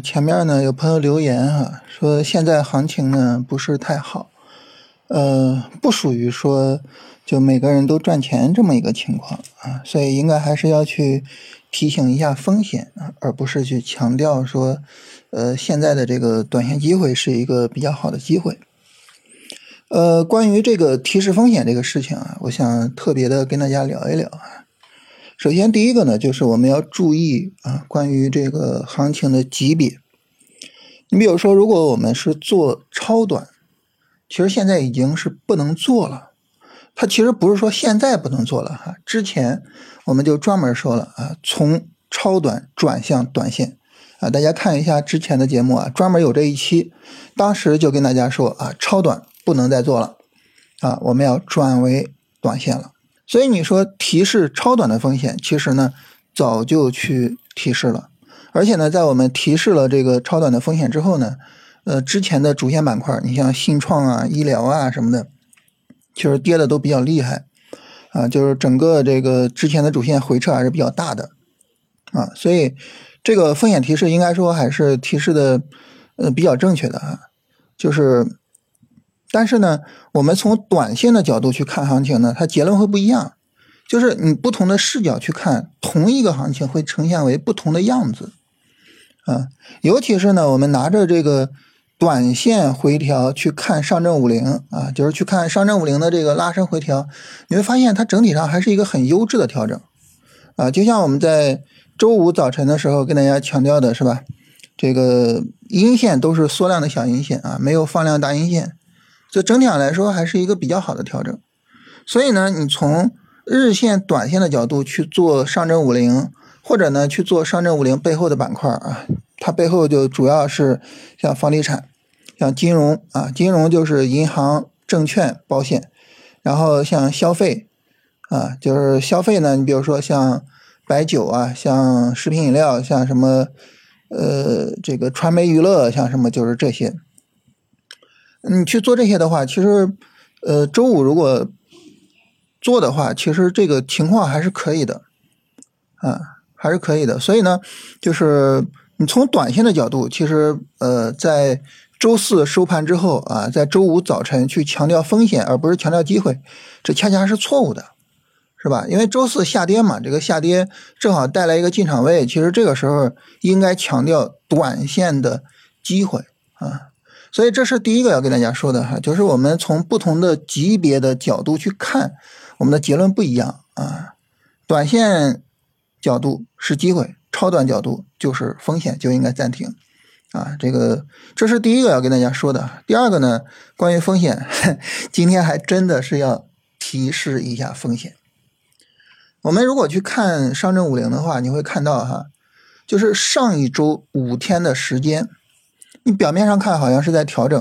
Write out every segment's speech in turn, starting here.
前面呢有朋友留言哈，说现在行情呢不是太好，呃，不属于说就每个人都赚钱这么一个情况啊，所以应该还是要去提醒一下风险，而不是去强调说，呃，现在的这个短线机会是一个比较好的机会。呃，关于这个提示风险这个事情啊，我想特别的跟大家聊一聊啊。首先，第一个呢，就是我们要注意啊，关于这个行情的级别。你比如说，如果我们是做超短，其实现在已经是不能做了。它其实不是说现在不能做了哈，之前我们就专门说了啊，从超短转向短线啊，大家看一下之前的节目啊，专门有这一期，当时就跟大家说啊，超短。不能再做了，啊，我们要转为短线了。所以你说提示超短的风险，其实呢早就去提示了。而且呢，在我们提示了这个超短的风险之后呢，呃，之前的主线板块，你像信创啊、医疗啊什么的，其实跌的都比较厉害，啊，就是整个这个之前的主线回撤还是比较大的，啊，所以这个风险提示应该说还是提示的呃比较正确的啊，就是。但是呢，我们从短线的角度去看行情呢，它结论会不一样。就是你不同的视角去看同一个行情，会呈现为不同的样子啊。尤其是呢，我们拿着这个短线回调去看上证五零啊，就是去看上证五零的这个拉升回调，你会发现它整体上还是一个很优质的调整啊。就像我们在周五早晨的时候跟大家强调的是吧，这个阴线都是缩量的小阴线啊，没有放量大阴线。就整体上来说，还是一个比较好的调整。所以呢，你从日线、短线的角度去做上证五零，或者呢去做上证五零背后的板块啊，它背后就主要是像房地产、像金融啊，金融就是银行、证券、保险，然后像消费啊，就是消费呢，你比如说像白酒啊，像食品饮料，像什么呃这个传媒娱乐，像什么就是这些。你去做这些的话，其实，呃，周五如果做的话，其实这个情况还是可以的，啊，还是可以的。所以呢，就是你从短线的角度，其实，呃，在周四收盘之后啊，在周五早晨去强调风险而不是强调机会，这恰恰是错误的，是吧？因为周四下跌嘛，这个下跌正好带来一个进场位，其实这个时候应该强调短线的机会啊。所以这是第一个要跟大家说的哈，就是我们从不同的级别的角度去看，我们的结论不一样啊。短线角度是机会，超短角度就是风险，就应该暂停啊。这个这是第一个要跟大家说的。第二个呢，关于风险，今天还真的是要提示一下风险。我们如果去看上证五零的话，你会看到哈，就是上一周五天的时间。你表面上看好像是在调整，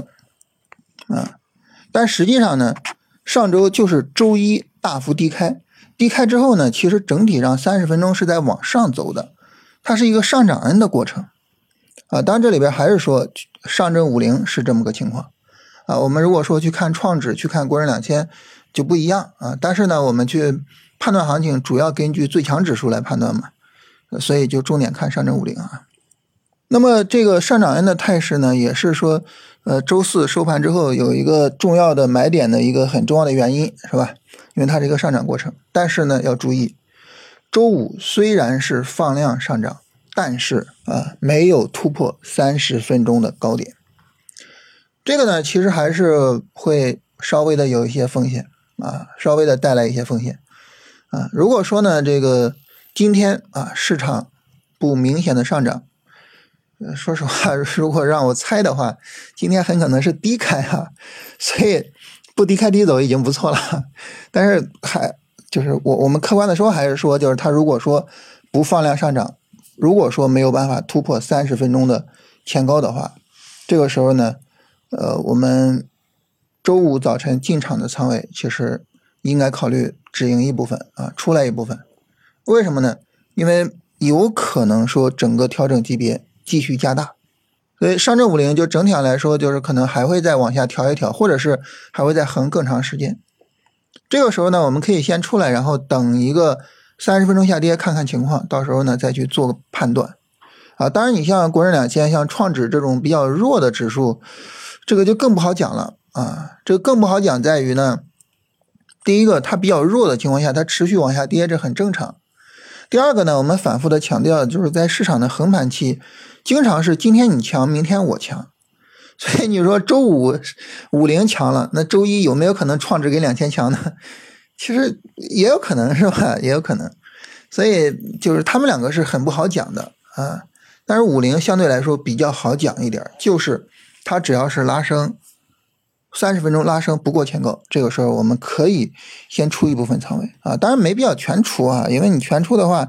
啊，但实际上呢，上周就是周一大幅低开，低开之后呢，其实整体上三十分钟是在往上走的，它是一个上涨 N 的过程，啊，当然这里边还是说上证五零是这么个情况，啊，我们如果说去看创指，去看国证两千就不一样啊，但是呢，我们去判断行情主要根据最强指数来判断嘛，所以就重点看上证五零啊。那么这个上涨的态势呢，也是说，呃，周四收盘之后有一个重要的买点的一个很重要的原因，是吧？因为它是一个上涨过程。但是呢，要注意，周五虽然是放量上涨，但是啊，没有突破三十分钟的高点。这个呢，其实还是会稍微的有一些风险啊，稍微的带来一些风险啊。如果说呢，这个今天啊，市场不明显的上涨。说实话，如果让我猜的话，今天很可能是低开哈，所以不低开低走已经不错了。但是还就是我我们客观的说，还是说就是它如果说不放量上涨，如果说没有办法突破三十分钟的前高的话，这个时候呢，呃，我们周五早晨进场的仓位其实应该考虑止盈一部分啊，出来一部分。为什么呢？因为有可能说整个调整级别。继续加大，所以上证五零就整体上来说，就是可能还会再往下调一调，或者是还会再横更长时间。这个时候呢，我们可以先出来，然后等一个三十分钟下跌，看看情况，到时候呢再去做个判断。啊。当然，你像国证两千、像创指这种比较弱的指数，这个就更不好讲了啊。这个更不好讲在于呢，第一个它比较弱的情况下，它持续往下跌，这很正常。第二个呢，我们反复的强调，就是在市场的横盘期，经常是今天你强，明天我强。所以你说周五五零强了，那周一有没有可能创指给两千强呢？其实也有可能是吧，也有可能。所以就是他们两个是很不好讲的啊。但是五零相对来说比较好讲一点，就是它只要是拉升，三十分钟拉升不过前高，这个时候我们可以先出一部分仓位啊。当然没必要全出啊，因为你全出的话，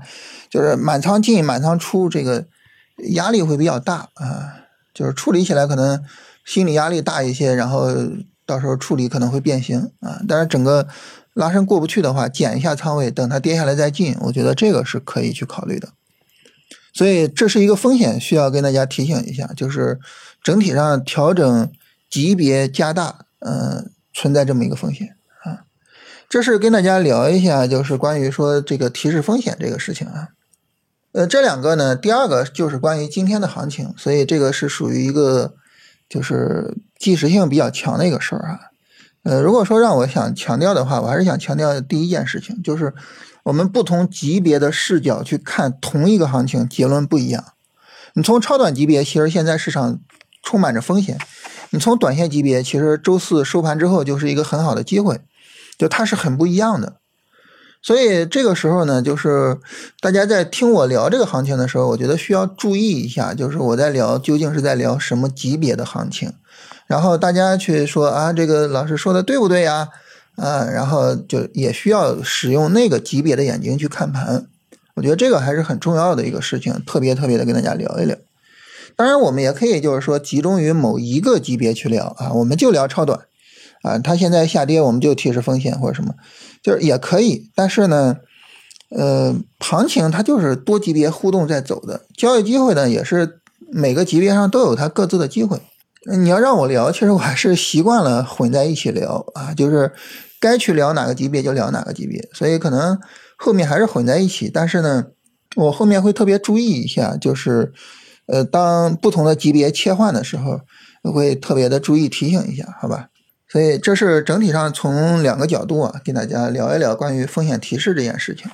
就是满仓进满仓出，这个压力会比较大啊。就是处理起来可能心理压力大一些，然后到时候处理可能会变形啊。但是整个拉伸过不去的话，减一下仓位，等它跌下来再进，我觉得这个是可以去考虑的。所以这是一个风险，需要跟大家提醒一下，就是整体上调整级别加大，嗯，存在这么一个风险啊。这是跟大家聊一下，就是关于说这个提示风险这个事情啊。呃，这两个呢，第二个就是关于今天的行情，所以这个是属于一个就是即时性比较强的一个事儿啊。呃，如果说让我想强调的话，我还是想强调第一件事情，就是我们不同级别的视角去看同一个行情，结论不一样。你从超短级别，其实现在市场充满着风险；你从短线级别，其实周四收盘之后就是一个很好的机会，就它是很不一样的。所以这个时候呢，就是大家在听我聊这个行情的时候，我觉得需要注意一下，就是我在聊究竟是在聊什么级别的行情，然后大家去说啊，这个老师说的对不对呀？啊，然后就也需要使用那个级别的眼睛去看盘，我觉得这个还是很重要的一个事情，特别特别的跟大家聊一聊。当然，我们也可以就是说集中于某一个级别去聊啊，我们就聊超短。啊，它现在下跌，我们就提示风险或者什么，就是也可以。但是呢，呃，行情它就是多级别互动在走的，交易机会呢也是每个级别上都有它各自的机会。你要让我聊，其实我还是习惯了混在一起聊啊，就是该去聊哪个级别就聊哪个级别，所以可能后面还是混在一起。但是呢，我后面会特别注意一下，就是呃，当不同的级别切换的时候，会特别的注意提醒一下，好吧？所以这是整体上从两个角度啊，跟大家聊一聊关于风险提示这件事情。